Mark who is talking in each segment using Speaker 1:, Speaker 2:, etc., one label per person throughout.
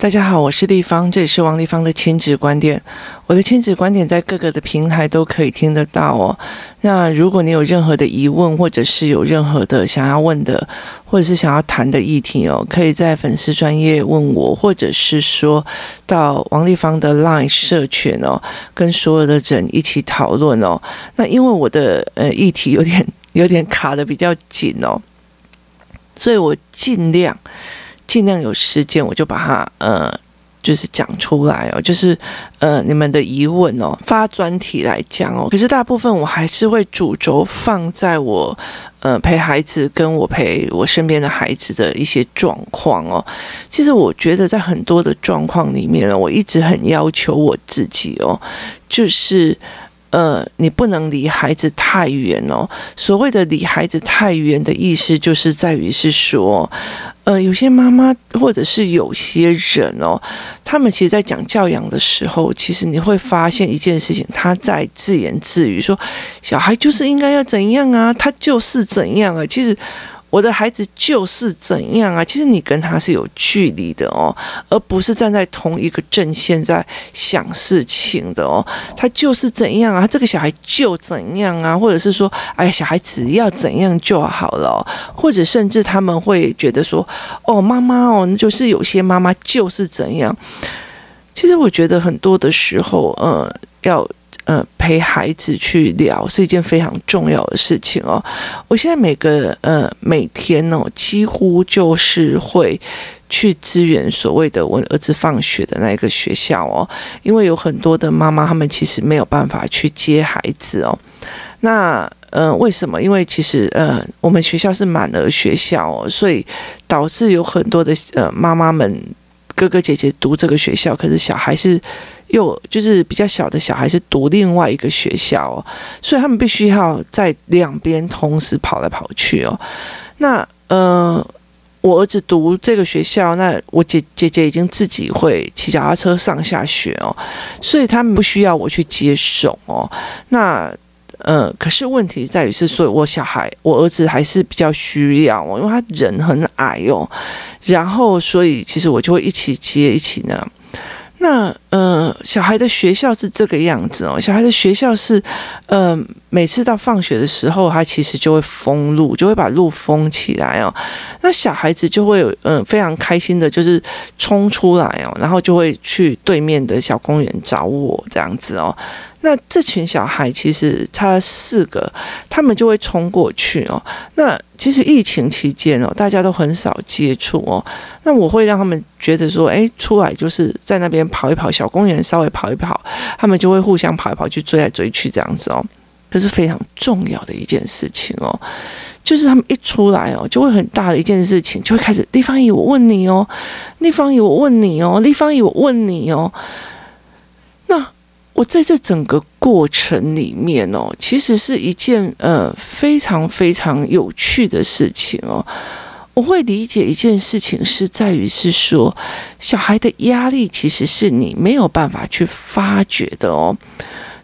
Speaker 1: 大家好，我是立方，这里是王立方的亲子观点。我的亲子观点在各个的平台都可以听得到哦。那如果你有任何的疑问，或者是有任何的想要问的，或者是想要谈的议题哦，可以在粉丝专业问我，或者是说到王立方的 LINE 社群哦，跟所有的人一起讨论哦。那因为我的呃议题有点有点卡得比较紧哦，所以我尽量。尽量有时间，我就把它呃，就是讲出来哦，就是呃，你们的疑问哦，发专题来讲哦。可是大部分我还是会主轴放在我呃陪孩子跟我陪我身边的孩子的一些状况哦。其实我觉得在很多的状况里面呢，我一直很要求我自己哦，就是。呃，你不能离孩子太远哦。所谓的离孩子太远的意思，就是在于是说，呃，有些妈妈或者是有些人哦，他们其实在讲教养的时候，其实你会发现一件事情，他在自言自语说，小孩就是应该要怎样啊，他就是怎样啊，其实。我的孩子就是怎样啊？其实你跟他是有距离的哦，而不是站在同一个阵线在想事情的哦。他就是怎样啊？这个小孩就怎样啊？或者是说，哎，小孩只要怎样就好了。或者甚至他们会觉得说，哦，妈妈哦，那就是有些妈妈就是怎样。其实我觉得很多的时候，呃，要。呃，陪孩子去聊是一件非常重要的事情哦。我现在每个呃每天哦，几乎就是会去支援所谓的我儿子放学的那个学校哦，因为有很多的妈妈，他们其实没有办法去接孩子哦。那呃，为什么？因为其实呃，我们学校是满额学校哦，所以导致有很多的呃妈妈们哥哥姐姐读这个学校，可是小孩是。又就是比较小的小孩是读另外一个学校哦，所以他们必须要在两边同时跑来跑去哦。那呃，我儿子读这个学校，那我姐姐姐已经自己会骑脚踏车上下学哦，所以他们不需要我去接送哦。那呃，可是问题在于是，所以我小孩我儿子还是比较需要哦，因为他人很矮哦，然后所以其实我就会一起接一起呢。那呃，小孩的学校是这个样子哦。小孩的学校是，呃，每次到放学的时候，他其实就会封路，就会把路封起来哦。那小孩子就会嗯、非常开心的，就是冲出来哦，然后就会去对面的小公园找我这样子哦。那这群小孩其实他四个，他们就会冲过去哦。那其实疫情期间哦，大家都很少接触哦。那我会让他们觉得说，哎，出来就是在那边跑一跑，小公园稍微跑一跑，他们就会互相跑一跑去追来追去这样子哦。这是非常重要的一件事情哦，就是他们一出来哦，就会很大的一件事情，就会开始立方姨，我问你哦，立方姨，我问你哦，立方姨，我问你哦，我在这整个过程里面哦，其实是一件呃非常非常有趣的事情哦。我会理解一件事情是在于是说，小孩的压力其实是你没有办法去发觉的哦。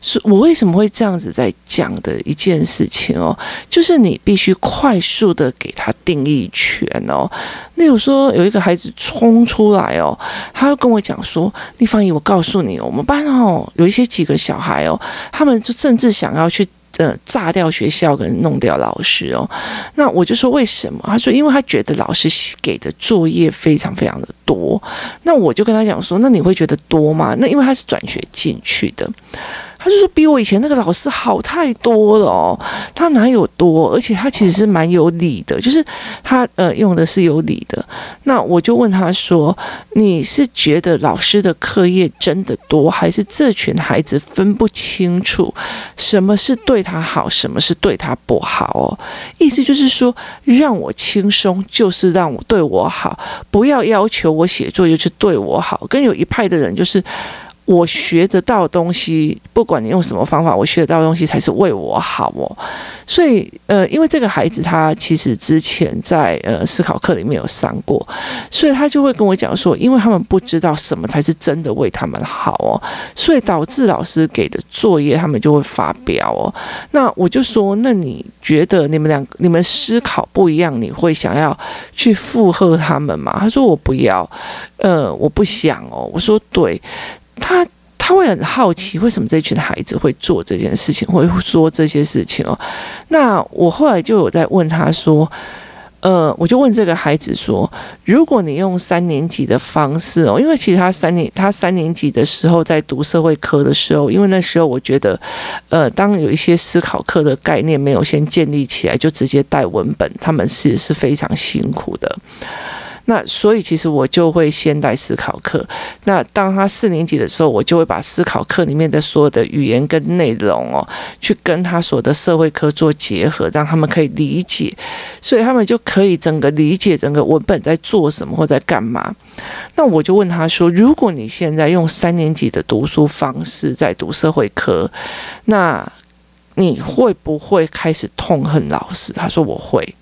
Speaker 1: 是我为什么会这样子在讲的一件事情哦，就是你必须快速的给他定义权哦。例如说，有一个孩子冲出来哦，他会跟我讲说：“丽芳姨，我告诉你，我们班哦有一些几个小孩哦，他们就甚至想要去呃炸掉学校跟弄掉老师哦。”那我就说为什么？他说：“因为他觉得老师给的作业非常非常的多。”那我就跟他讲说：“那你会觉得多吗？”那因为他是转学进去的。他就说比我以前那个老师好太多了哦，他哪有多？而且他其实是蛮有理的，就是他呃用的是有理的。那我就问他说：“你是觉得老师的课业真的多，还是这群孩子分不清楚什么是对他好，什么是对他不好哦？意思就是说，让我轻松就是让我对我好，不要要求我写作就是对我好。跟有一派的人就是。”我学得到东西，不管你用什么方法，我学得到东西才是为我好哦。所以，呃，因为这个孩子他其实之前在呃思考课里面有上过，所以他就会跟我讲说，因为他们不知道什么才是真的为他们好哦，所以导致老师给的作业他们就会发飙哦。那我就说，那你觉得你们两你们思考不一样，你会想要去附和他们吗？他说我不要，呃，我不想哦。我说对。他他会很好奇，为什么这群孩子会做这件事情，会说这些事情哦。那我后来就有在问他说，呃，我就问这个孩子说，如果你用三年级的方式哦，因为其实他三年他三年级的时候在读社会科的时候，因为那时候我觉得，呃，当有一些思考课的概念没有先建立起来，就直接带文本，他们是是非常辛苦的。那所以其实我就会先带思考课。那当他四年级的时候，我就会把思考课里面的所有的语言跟内容哦，去跟他所的社会科做结合，让他们可以理解，所以他们就可以整个理解整个文本在做什么或在干嘛。那我就问他说：“如果你现在用三年级的读书方式在读社会科，那你会不会开始痛恨老师？”他说：“我会。”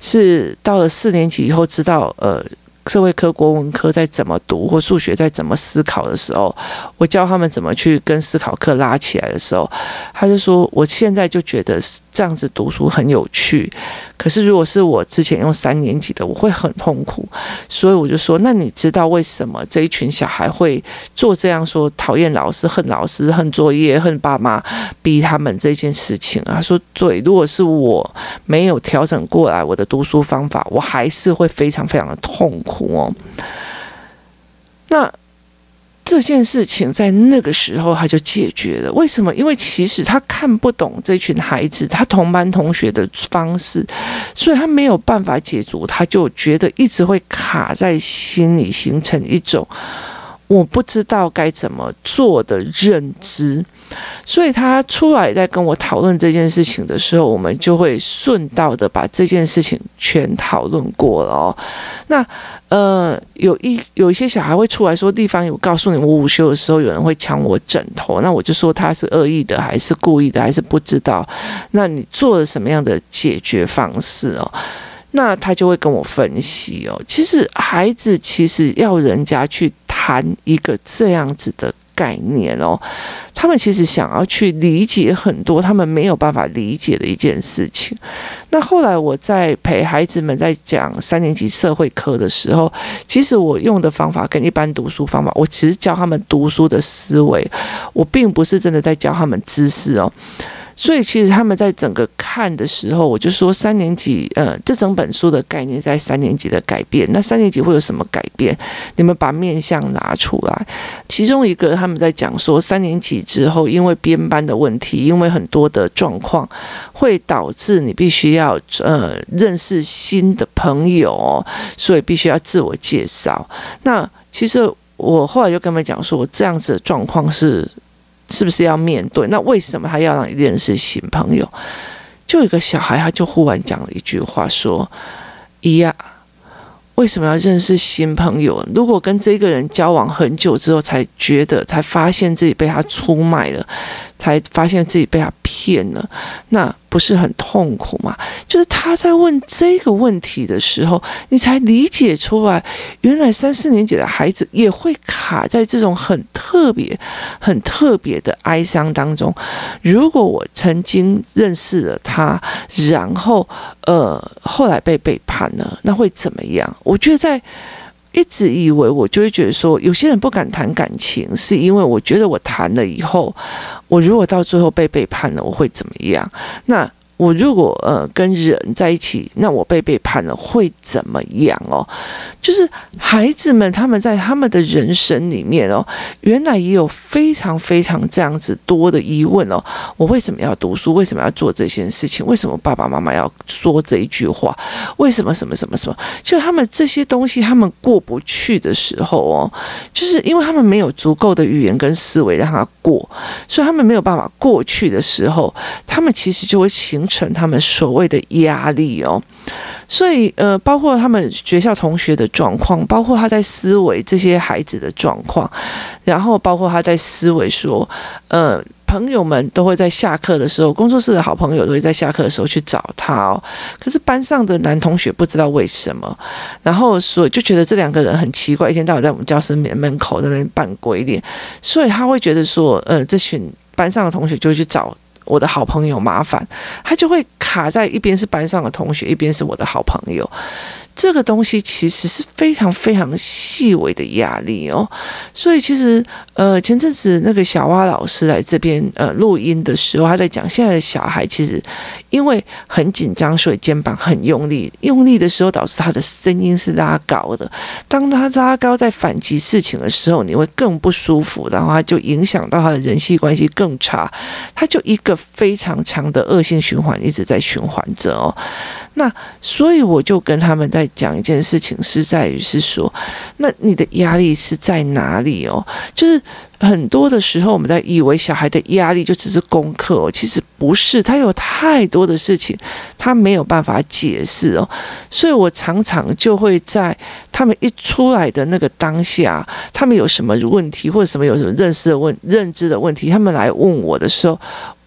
Speaker 1: 是到了四年级以后，知道呃。社会科、国文科在怎么读，或数学在怎么思考的时候，我教他们怎么去跟思考课拉起来的时候，他就说：“我现在就觉得这样子读书很有趣。可是如果是我之前用三年级的，我会很痛苦。所以我就说：那你知道为什么这一群小孩会做这样说讨厌老师、恨老师、恨作业、恨爸妈逼他们这件事情啊？说：对，如果是我没有调整过来我的读书方法，我还是会非常非常的痛苦。”哦，那这件事情在那个时候他就解决了。为什么？因为其实他看不懂这群孩子，他同班同学的方式，所以他没有办法解读，他就觉得一直会卡在心里，形成一种我不知道该怎么做的认知。所以他出来在跟我讨论这件事情的时候，我们就会顺道的把这件事情全讨论过了哦。那呃，有一有一些小孩会出来说，地方有告诉你，我午休的时候有人会抢我枕头，那我就说他是恶意的，还是故意的，还是不知道？那你做了什么样的解决方式哦？那他就会跟我分析哦。其实孩子其实要人家去谈一个这样子的。概念哦，他们其实想要去理解很多他们没有办法理解的一件事情。那后来我在陪孩子们在讲三年级社会科的时候，其实我用的方法跟一般读书方法，我只是教他们读书的思维，我并不是真的在教他们知识哦。所以其实他们在整个看的时候，我就说三年级，呃，这整本书的概念在三年级的改变。那三年级会有什么改变？你们把面向拿出来。其中一个他们在讲说，三年级之后，因为编班的问题，因为很多的状况，会导致你必须要呃认识新的朋友，所以必须要自我介绍。那其实我后来就跟他们讲说，这样子的状况是。是不是要面对？那为什么他要让你认识新朋友？就有一个小孩，他就忽然讲了一句话，说：“咿呀，为什么要认识新朋友？如果跟这个人交往很久之后，才觉得，才发现自己被他出卖了。”才发现自己被他骗了，那不是很痛苦吗？就是他在问这个问题的时候，你才理解出来，原来三四年级的孩子也会卡在这种很特别、很特别的哀伤当中。如果我曾经认识了他，然后呃后来被背叛了，那会怎么样？我觉得在。一直以为我就会觉得说，有些人不敢谈感情，是因为我觉得我谈了以后，我如果到最后被背叛了，我会怎么样？那。我如果呃跟人在一起，那我被背叛了会怎么样哦？就是孩子们他们在他们的人生里面哦，原来也有非常非常这样子多的疑问哦。我为什么要读书？为什么要做这件事情？为什么爸爸妈妈要说这一句话？为什么什么什么什么？就他们这些东西他们过不去的时候哦，就是因为他们没有足够的语言跟思维让他过，所以他们没有办法过去的时候，他们其实就会形成他们所谓的压力哦。所以呃，包括他们学校同学的状况，包括他在思维这些孩子的状况，然后包括他在思维说，呃。朋友们都会在下课的时候，工作室的好朋友都会在下课的时候去找他哦。可是班上的男同学不知道为什么，然后所以就觉得这两个人很奇怪，一天到晚在我们教室门门口那边扮鬼脸，所以他会觉得说，呃，这群班上的同学就会去找我的好朋友麻烦，他就会卡在一边是班上的同学，一边是我的好朋友。这个东西其实是非常非常细微的压力哦，所以其实呃前阵子那个小蛙老师来这边呃录音的时候，他在讲现在的小孩其实因为很紧张，所以肩膀很用力，用力的时候导致他的声音是拉高的。当他拉高在反击事情的时候，你会更不舒服，然后他就影响到他的人际关系更差，他就一个非常强的恶性循环一直在循环着哦。那所以我就跟他们在讲一件事情，是在于是说，那你的压力是在哪里哦？就是很多的时候，我们在以为小孩的压力就只是功课哦，其实不是，他有太多的事情，他没有办法解释哦。所以我常常就会在他们一出来的那个当下，他们有什么问题或者什么有什么认识的问认知的问题，他们来问我的时候，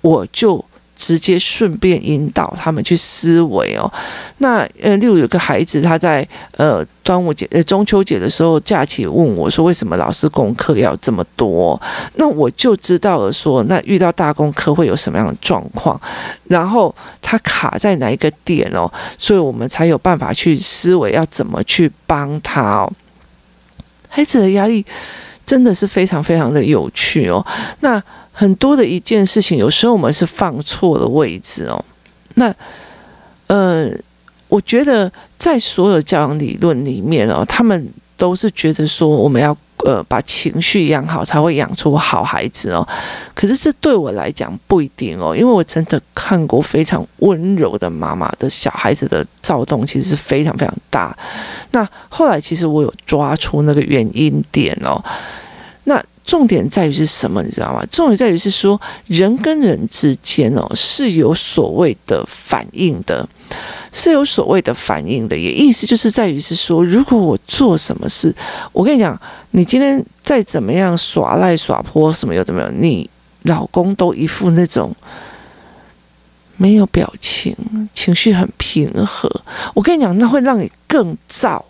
Speaker 1: 我就。直接顺便引导他们去思维哦。那呃，例如有个孩子，他在呃端午节、呃中秋节的时候假期问我说：“为什么老师功课要这么多？”那我就知道了说，那遇到大功课会有什么样的状况，然后他卡在哪一个点哦，所以我们才有办法去思维要怎么去帮他哦。孩子的压力真的是非常非常的有趣哦。那。很多的一件事情，有时候我们是放错了位置哦。那，呃，我觉得在所有教养理论里面哦，他们都是觉得说我们要呃把情绪养好，才会养出好孩子哦。可是这对我来讲不一定哦，因为我真的看过非常温柔的妈妈的小孩子的躁动，其实是非常非常大。那后来其实我有抓出那个原因点哦。那重点在于是什么？你知道吗？重点在于是说，人跟人之间哦是有所谓的反应的，是有所谓的反应的。也意思就是在于是说，如果我做什么事，我跟你讲，你今天再怎么样耍赖耍泼什么有的没有，你老公都一副那种没有表情，情绪很平和。我跟你讲，那会让你更燥。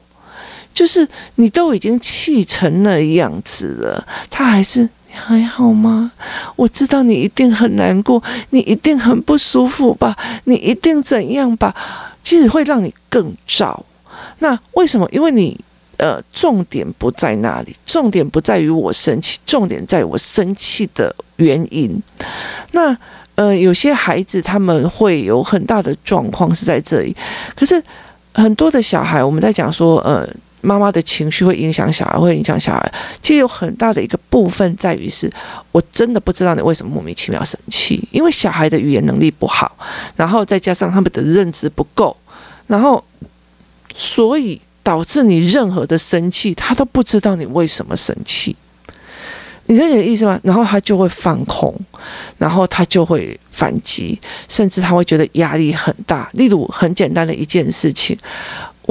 Speaker 1: 就是你都已经气成那样子了，他还是你还好吗？我知道你一定很难过，你一定很不舒服吧？你一定怎样吧？其实会让你更糟。那为什么？因为你呃，重点不在那里，重点不在于我生气，重点在我生气的原因。那呃，有些孩子他们会有很大的状况是在这里，可是很多的小孩，我们在讲说呃。妈妈的情绪会影响小孩，会影响小孩。其实有很大的一个部分在于是，我真的不知道你为什么莫名其妙生气，因为小孩的语言能力不好，然后再加上他们的认知不够，然后所以导致你任何的生气，他都不知道你为什么生气。你理解意思吗？然后他就会放空，然后他就会反击，甚至他会觉得压力很大。例如很简单的一件事情，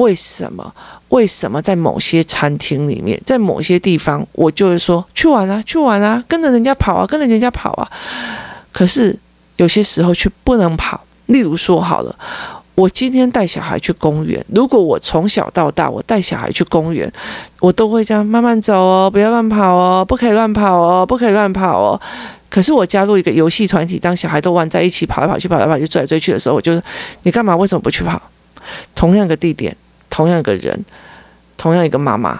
Speaker 1: 为什么？为什么在某些餐厅里面，在某些地方，我就会说去玩啊，去玩啊，跟着人家跑啊，跟着人家跑啊。可是有些时候却不能跑。例如说好了，我今天带小孩去公园，如果我从小到大我带小孩去公园，我都会这样慢慢走哦，不要乱跑哦，不可以乱跑哦，不可以乱跑哦。可是我加入一个游戏团体，当小孩都玩在一起，跑来跑去，跑来跑去，追来追去的时候，我就你干嘛？为什么不去跑？同样的地点。同样一个人，同样一个妈妈，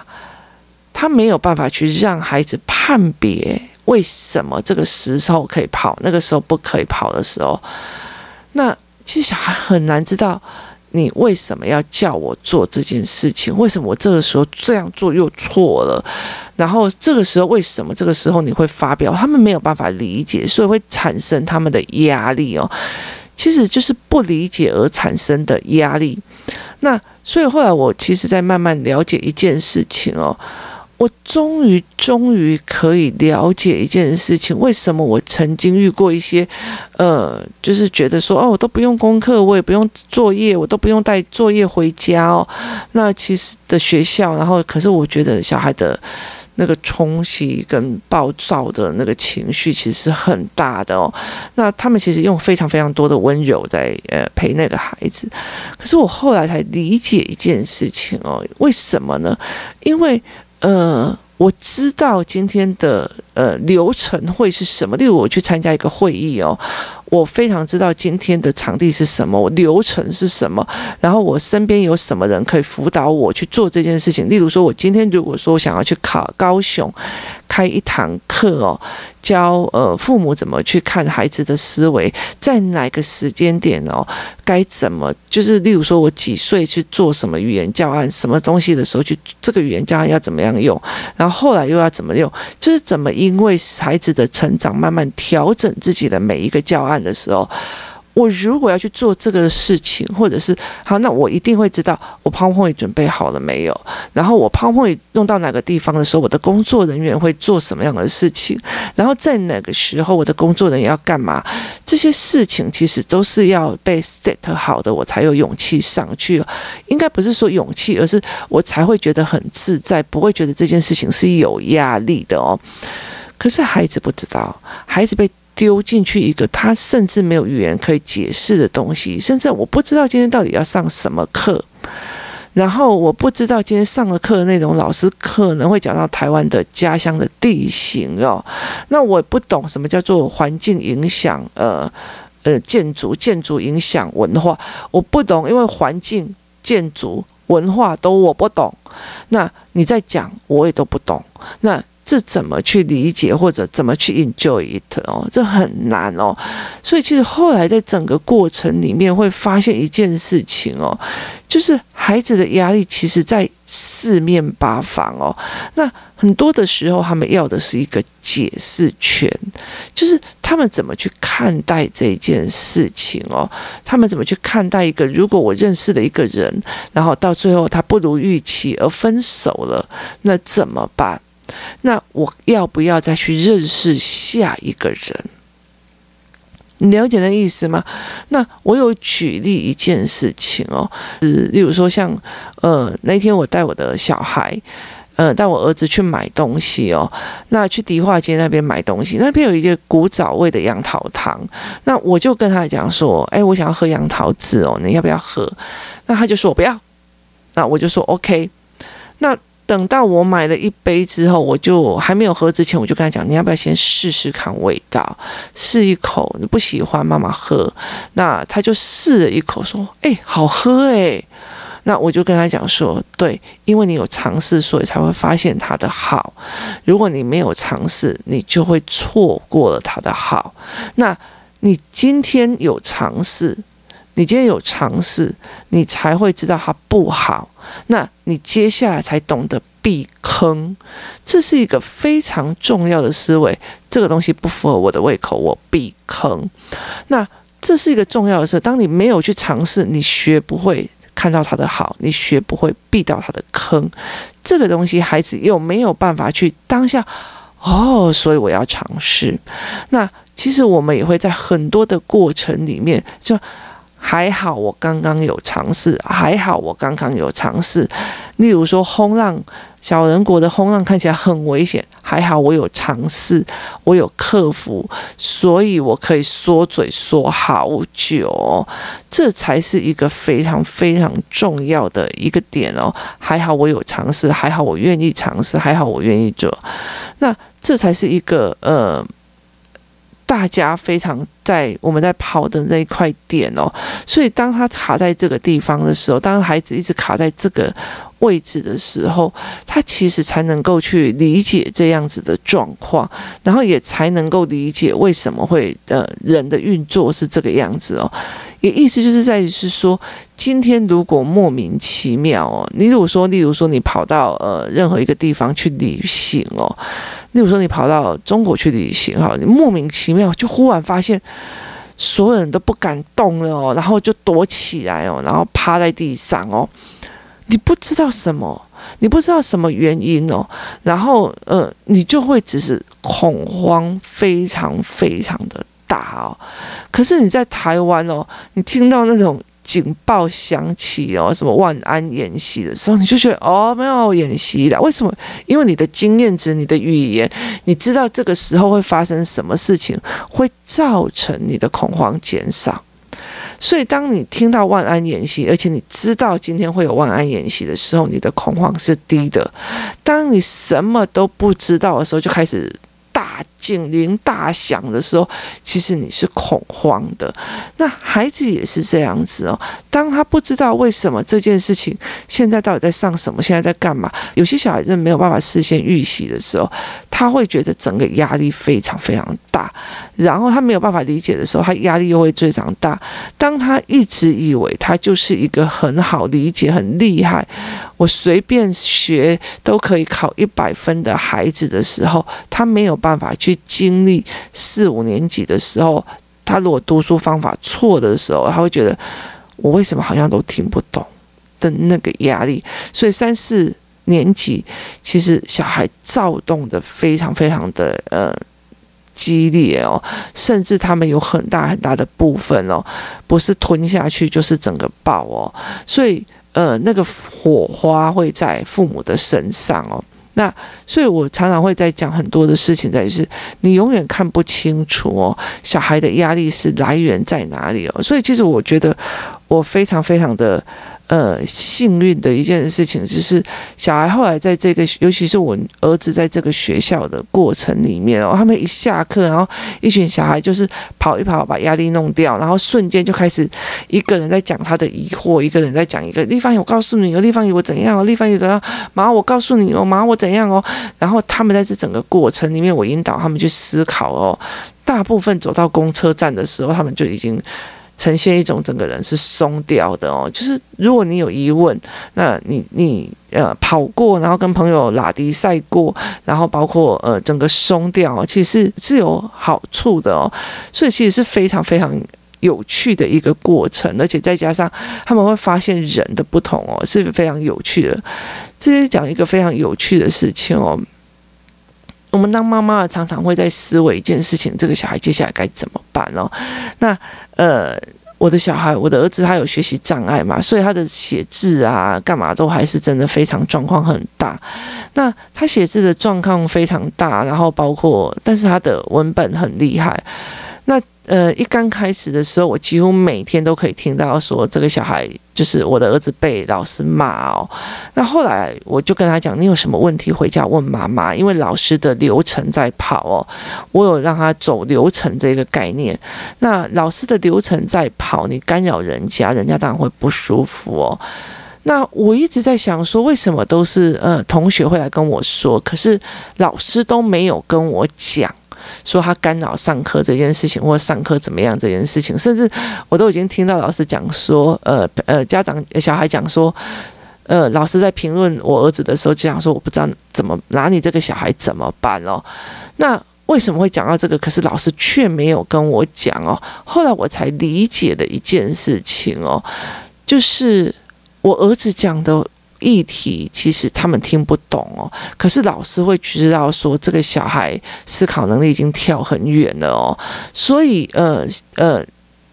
Speaker 1: 她没有办法去让孩子判别为什么这个时候可以跑，那个时候不可以跑的时候，那其实小孩很难知道你为什么要叫我做这件事情，为什么我这个时候这样做又错了，然后这个时候为什么这个时候你会发飙，他们没有办法理解，所以会产生他们的压力哦。其实就是不理解而产生的压力，那。所以后来我其实，在慢慢了解一件事情哦，我终于终于可以了解一件事情：为什么我曾经遇过一些，呃，就是觉得说，哦，我都不用功课，我也不用作业，我都不用带作业回家哦。那其实的学校，然后可是我觉得小孩的。那个冲击跟暴躁的那个情绪其实是很大的哦。那他们其实用非常非常多的温柔在呃陪那个孩子。可是我后来才理解一件事情哦，为什么呢？因为呃，我知道今天的呃流程会是什么。例如我去参加一个会议哦。我非常知道今天的场地是什么，我流程是什么，然后我身边有什么人可以辅导我去做这件事情。例如说，我今天如果说我想要去考高雄。开一堂课哦，教呃父母怎么去看孩子的思维，在哪个时间点哦，该怎么就是例如说我几岁去做什么语言教案，什么东西的时候去这个语言教案要怎么样用，然后后来又要怎么用，就是怎么因为孩子的成长慢慢调整自己的每一个教案的时候。我如果要去做这个事情，或者是好，那我一定会知道我 PowerPoint 准备好了没有，然后我 PowerPoint 用到哪个地方的时候，我的工作人员会做什么样的事情，然后在哪个时候我的工作人员要干嘛，这些事情其实都是要被 set 好的，我才有勇气上去。应该不是说勇气，而是我才会觉得很自在，不会觉得这件事情是有压力的哦。可是孩子不知道，孩子被。丢进去一个他甚至没有语言可以解释的东西，甚至我不知道今天到底要上什么课，然后我不知道今天上的课的内容，老师可能会讲到台湾的家乡的地形哦，那我不懂什么叫做环境影响，呃呃建筑建筑影响文化，我不懂，因为环境建筑文化都我不懂，那你在讲我也都不懂，那。这怎么去理解或者怎么去 enjoy it 哦？这很难哦。所以其实后来在整个过程里面会发现一件事情哦，就是孩子的压力其实在四面八方哦。那很多的时候他们要的是一个解释权，就是他们怎么去看待这件事情哦？他们怎么去看待一个如果我认识了一个人，然后到最后他不如预期而分手了，那怎么办？那我要不要再去认识下一个人？你了解那意思吗？那我有举例一件事情哦，是例如说像呃那天我带我的小孩，呃带我儿子去买东西哦，那去迪化街那边买东西，那边有一个古早味的杨桃汤，那我就跟他讲说，哎，我想要喝杨桃汁哦，你要不要喝？那他就说我不要，那我就说 OK，那。等到我买了一杯之后，我就还没有喝之前，我就跟他讲：“你要不要先试试看味道？试一口，你不喜欢，妈妈喝。”那他就试了一口，说：“哎，好喝哎！”那我就跟他讲说：“对，因为你有尝试，所以才会发现它的好。如果你没有尝试，你就会错过了它的好。那你今天有尝试。”你今天有尝试，你才会知道它不好。那你接下来才懂得避坑，这是一个非常重要的思维。这个东西不符合我的胃口，我避坑。那这是一个重要的事。当你没有去尝试，你学不会看到它的好，你学不会避到它的坑。这个东西，孩子又没有办法去当下。哦，所以我要尝试。那其实我们也会在很多的过程里面就。还好我刚刚有尝试，还好我刚刚有尝试。例如说轰浪小人国的轰浪看起来很危险，还好我有尝试，我有克服，所以我可以缩嘴说好久。这才是一个非常非常重要的一个点哦。还好我有尝试，还好我愿意尝试，还好我愿意做。那这才是一个呃。大家非常在我们在跑的那一块点哦，所以当他卡在这个地方的时候，当孩子一直卡在这个位置的时候，他其实才能够去理解这样子的状况，然后也才能够理解为什么会呃人的运作是这个样子哦。也意思就是在于是说，今天如果莫名其妙哦，你如果说，例如说你跑到呃任何一个地方去旅行哦。例如说，你跑到中国去旅行哈，你莫名其妙就忽然发现所有人都不敢动了哦，然后就躲起来哦，然后趴在地上哦，你不知道什么，你不知道什么原因哦，然后呃，你就会只是恐慌，非常非常的大哦。可是你在台湾哦，你听到那种。警报响起哦，什么万安演习的时候，你就觉得哦，没有演习了。为什么？因为你的经验值、你的语言，你知道这个时候会发生什么事情，会造成你的恐慌减少。所以，当你听到万安演习，而且你知道今天会有万安演习的时候，你的恐慌是低的。当你什么都不知道的时候，就开始。警铃大响的时候，其实你是恐慌的。那孩子也是这样子哦。当他不知道为什么这件事情现在到底在上什么，现在在干嘛，有些小孩子没有办法事先预习的时候，他会觉得整个压力非常非常大。然后他没有办法理解的时候，他压力又会非常大。当他一直以为他就是一个很好理解、很厉害，我随便学都可以考一百分的孩子的时候，他没有办法去经历四五年级的时候，他如果读书方法错的时候，他会觉得我为什么好像都听不懂的那个压力。所以三四年级其实小孩躁动的非常非常的呃激烈哦，甚至他们有很大很大的部分哦，不是吞下去就是整个爆哦，所以呃那个火花会在父母的身上哦。那所以，我常常会在讲很多的事情，在于是你永远看不清楚哦，小孩的压力是来源在哪里哦。所以，其实我觉得我非常非常的。呃，幸运的一件事情就是，小孩后来在这个，尤其是我儿子在这个学校的过程里面哦，他们一下课，然后一群小孩就是跑一跑，把压力弄掉，然后瞬间就开始一个人在讲他的疑惑，一个人在讲一个立方体，我告诉你哦，立方体我怎样哦，立方体怎样，妈，我告诉你哦，妈，我怎样哦，然后他们在这整个过程里面，我引导他们去思考哦，大部分走到公车站的时候，他们就已经。呈现一种整个人是松掉的哦，就是如果你有疑问，那你你呃跑过，然后跟朋友拉迪赛过，然后包括呃整个松掉，其实是是有好处的哦，所以其实是非常非常有趣的一个过程，而且再加上他们会发现人的不同哦，是非常有趣的。这是讲一个非常有趣的事情哦。我们当妈妈常常会在思维一件事情：这个小孩接下来该怎么办哦？那呃，我的小孩，我的儿子，他有学习障碍嘛，所以他的写字啊，干嘛都还是真的非常状况很大。那他写字的状况非常大，然后包括，但是他的文本很厉害。那呃，一刚开始的时候，我几乎每天都可以听到说这个小孩就是我的儿子被老师骂哦。那后来我就跟他讲，你有什么问题回家问妈妈，因为老师的流程在跑哦。我有让他走流程这个概念。那老师的流程在跑，你干扰人家，人家当然会不舒服哦。那我一直在想说，为什么都是呃同学会来跟我说，可是老师都没有跟我讲。说他干扰上课这件事情，或者上课怎么样这件事情，甚至我都已经听到老师讲说，呃呃，家长小孩讲说，呃，老师在评论我儿子的时候，就想说我不知道怎么拿你这个小孩怎么办哦。那为什么会讲到这个？可是老师却没有跟我讲哦。后来我才理解的一件事情哦，就是我儿子讲的。议题其实他们听不懂哦，可是老师会知道说这个小孩思考能力已经跳很远了哦，所以呃呃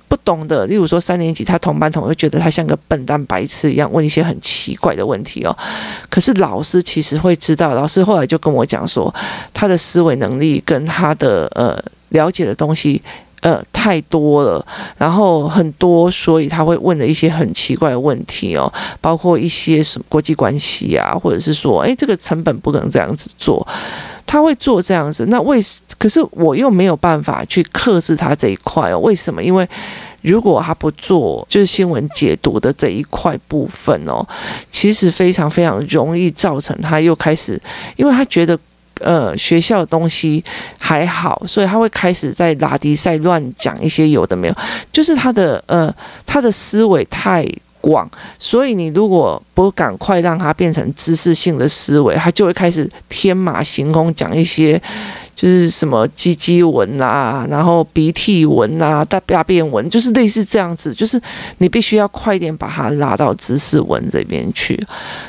Speaker 1: 不懂的，例如说三年级他同班同学觉得他像个笨蛋白痴一样问一些很奇怪的问题哦，可是老师其实会知道，老师后来就跟我讲说他的思维能力跟他的呃了解的东西。呃，太多了，然后很多，所以他会问的一些很奇怪的问题哦，包括一些什么国际关系啊，或者是说，诶，这个成本不能这样子做，他会做这样子。那为，可是我又没有办法去克制他这一块哦。为什么？因为如果他不做，就是新闻解读的这一块部分哦，其实非常非常容易造成他又开始，因为他觉得。呃，学校的东西还好，所以他会开始在拉迪赛乱讲一些有的没有，就是他的呃，他的思维太广，所以你如果不赶快让他变成知识性的思维，他就会开始天马行空讲一些。就是什么鸡鸡纹啊，然后鼻涕纹啊，大大便纹，就是类似这样子，就是你必须要快一点把它拉到知识纹这边去。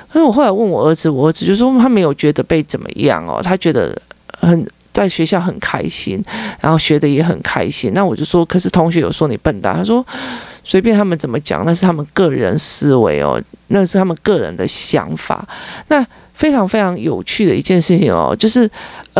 Speaker 1: 可是我后来问我儿子，我儿子就说他没有觉得被怎么样哦，他觉得很在学校很开心，然后学的也很开心。那我就说，可是同学有说你笨蛋，他说随便他们怎么讲，那是他们个人思维哦，那是他们个人的想法。那非常非常有趣的一件事情哦，就是，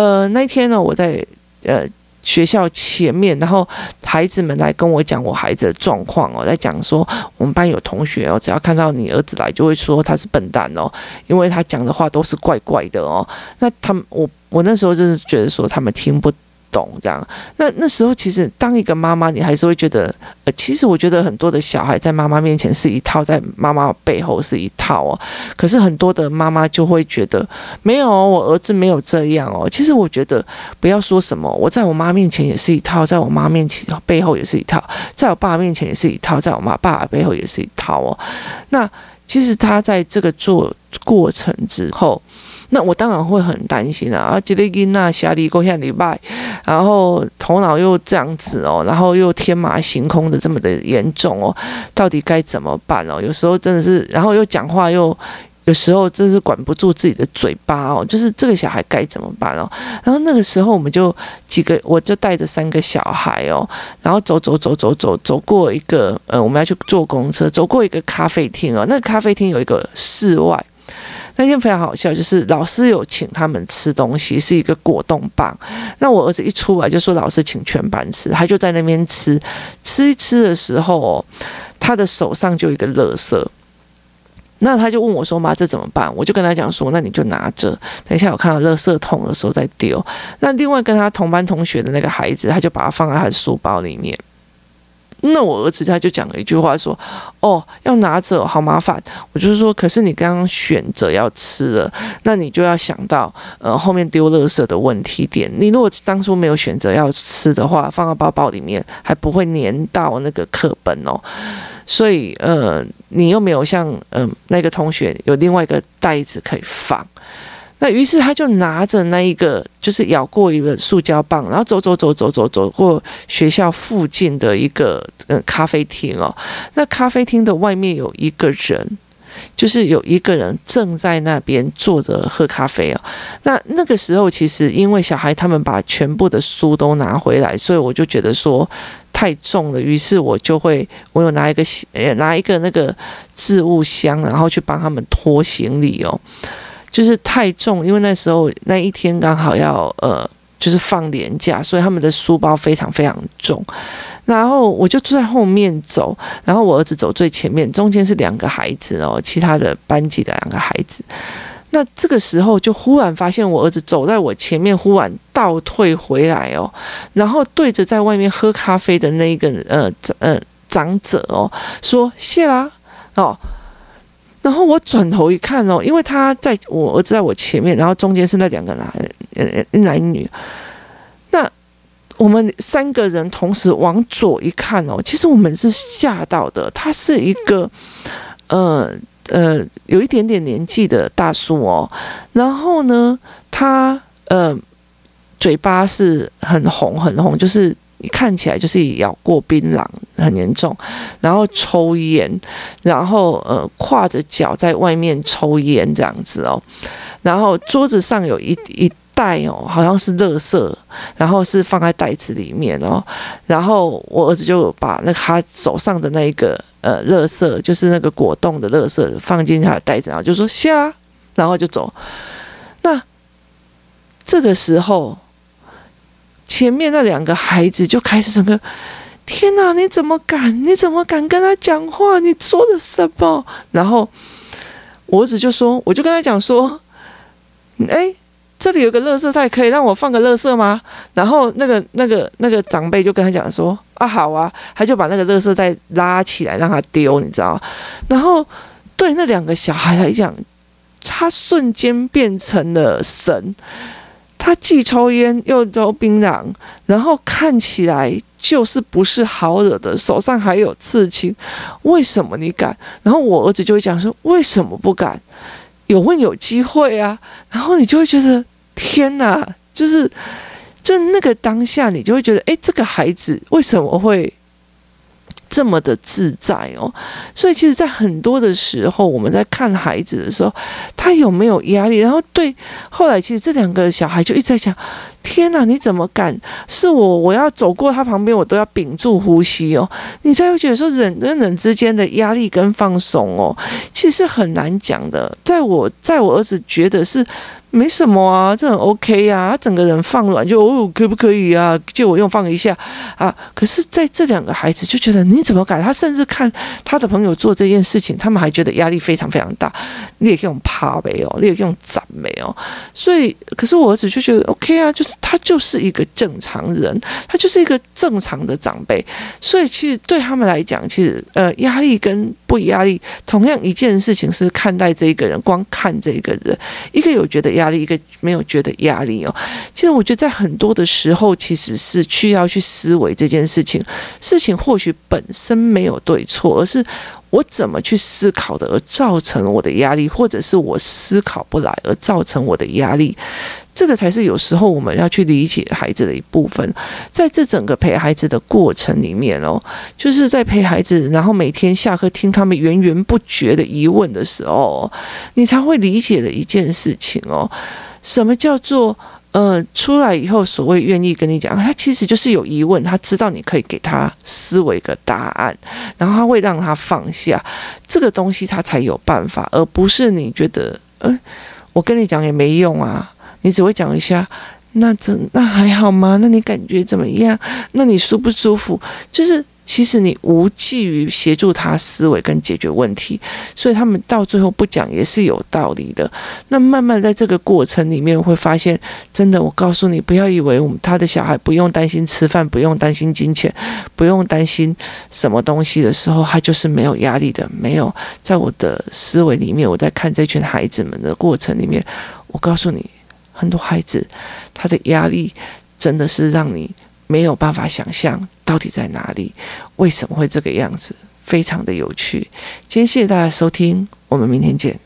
Speaker 1: 呃，那天呢，我在呃学校前面，然后孩子们来跟我讲我孩子的状况哦，在讲说我们班有同学哦，只要看到你儿子来，就会说他是笨蛋哦，因为他讲的话都是怪怪的哦。那他们，我我那时候就是觉得说他们听不懂这样，那那时候其实当一个妈妈，你还是会觉得，呃，其实我觉得很多的小孩在妈妈面前是一套，在妈妈背后是一套哦。可是很多的妈妈就会觉得，没有，我儿子没有这样哦。其实我觉得不要说什么，我在我妈面前也是一套，在我妈面前背后也是一套，在我爸面前也是一套，在我妈爸爸背后也是一套哦。那其实他在这个做过程之后。那我当然会很担心啊！啊，杰利金娜下里过下礼拜，然后头脑又这样子哦，然后又天马行空的这么的严重哦，到底该怎么办哦？有时候真的是，然后又讲话又有时候真是管不住自己的嘴巴哦，就是这个小孩该怎么办哦？然后那个时候我们就几个，我就带着三个小孩哦，然后走走走走走走过一个呃，我们要去坐公车，走过一个咖啡厅哦，那个咖啡厅有一个室外。那天非常好笑，就是老师有请他们吃东西，是一个果冻棒。那我儿子一出来就说老师请全班吃，他就在那边吃，吃一吃的时候，他的手上就有一个垃圾。那他就问我说：“妈，这怎么办？”我就跟他讲说：“那你就拿着，等一下我看到垃圾桶的时候再丢。”那另外跟他同班同学的那个孩子，他就把它放在他的书包里面。那我儿子他就讲了一句话说：“哦，要拿着，好麻烦。”我就是说，可是你刚刚选择要吃了，那你就要想到呃后面丢垃圾的问题点。你如果当初没有选择要吃的话，放到包包里面还不会粘到那个课本哦。所以呃，你又没有像嗯、呃、那个同学有另外一个袋子可以放。那于是他就拿着那一个，就是咬过一个塑胶棒，然后走走走走走走过学校附近的一个呃咖啡厅哦。那咖啡厅的外面有一个人，就是有一个人正在那边坐着喝咖啡哦。那那个时候其实因为小孩他们把全部的书都拿回来，所以我就觉得说太重了，于是我就会我有拿一个拿一个那个置物箱，然后去帮他们拖行李哦。就是太重，因为那时候那一天刚好要呃，就是放年假，所以他们的书包非常非常重。然后我就坐在后面走，然后我儿子走最前面，中间是两个孩子哦，其他的班级的两个孩子。那这个时候就忽然发现我儿子走在我前面，忽然倒退回来哦，然后对着在外面喝咖啡的那一个呃呃长者哦说谢啦哦。然后我转头一看哦，因为他在我儿子在我前面，然后中间是那两个男，呃，男女。那我们三个人同时往左一看哦，其实我们是吓到的。他是一个，呃呃，有一点点年纪的大叔哦。然后呢，他呃，嘴巴是很红很红，就是。你看起来就是咬过槟榔很严重，然后抽烟，然后呃挎着脚在外面抽烟这样子哦，然后桌子上有一一袋哦，好像是垃圾，然后是放在袋子里面哦，然后我儿子就把那他手上的那一个呃垃圾，就是那个果冻的垃圾放进他的袋子，然后就说下，然后就走。那这个时候。前面那两个孩子就开始整个，天哪！你怎么敢？你怎么敢跟他讲话？你说的什么？然后我儿子就说，我就跟他讲说，哎，这里有个垃圾袋，可以让我放个垃圾吗？然后那个那个那个长辈就跟他讲说，啊，好啊，他就把那个垃圾袋拉起来让他丢，你知道？然后对那两个小孩来讲，他瞬间变成了神。他既抽烟又抽槟榔，然后看起来就是不是好惹的，手上还有刺青，为什么你敢？然后我儿子就会讲说，为什么不敢？有问有机会啊，然后你就会觉得天哪，就是就那个当下，你就会觉得，哎，这个孩子为什么会？这么的自在哦，所以其实，在很多的时候，我们在看孩子的时候，他有没有压力？然后对，后来其实这两个小孩就一直在讲：天哪，你怎么敢？是我，我要走过他旁边，我都要屏住呼吸哦。你才会觉得说，人跟人之间的压力跟放松哦，其实很难讲的。在我，在我儿子觉得是。没什么啊，这很 OK 啊，他整个人放软就哦，可不可以啊？借我用放一下啊！可是在这两个孩子就觉得你怎么改？他甚至看他的朋友做这件事情，他们还觉得压力非常非常大。你也可以用怕没有，你也可以用赞没有。所以，可是我儿子就觉得 OK 啊，就是他就是一个正常人，他就是一个正常的长辈。所以，其实对他们来讲，其实呃，压力跟不压力，同样一件事情是看待这一个人，光看这一个人，一个有觉得。压力一个没有觉得压力哦，其实我觉得在很多的时候，其实是需要去思维这件事情。事情或许本身没有对错，而是我怎么去思考的，而造成我的压力，或者是我思考不来而造成我的压力。这个才是有时候我们要去理解孩子的一部分，在这整个陪孩子的过程里面哦，就是在陪孩子，然后每天下课听他们源源不绝的疑问的时候，你才会理解的一件事情哦。什么叫做呃，出来以后所谓愿意跟你讲，他其实就是有疑问，他知道你可以给他思维一个答案，然后他会让他放下这个东西，他才有办法，而不是你觉得，嗯、我跟你讲也没用啊。你只会讲一下，那这那还好吗？那你感觉怎么样？那你舒不舒服？就是其实你无济于协助他思维跟解决问题，所以他们到最后不讲也是有道理的。那慢慢在这个过程里面会发现，真的，我告诉你，不要以为我们他的小孩不用担心吃饭，不用担心金钱，不用担心什么东西的时候，他就是没有压力的。没有，在我的思维里面，我在看这群孩子们的过程里面，我告诉你。很多孩子他的压力真的是让你没有办法想象到底在哪里为什么会这个样子非常的有趣。今天谢谢大家收听我们明天见。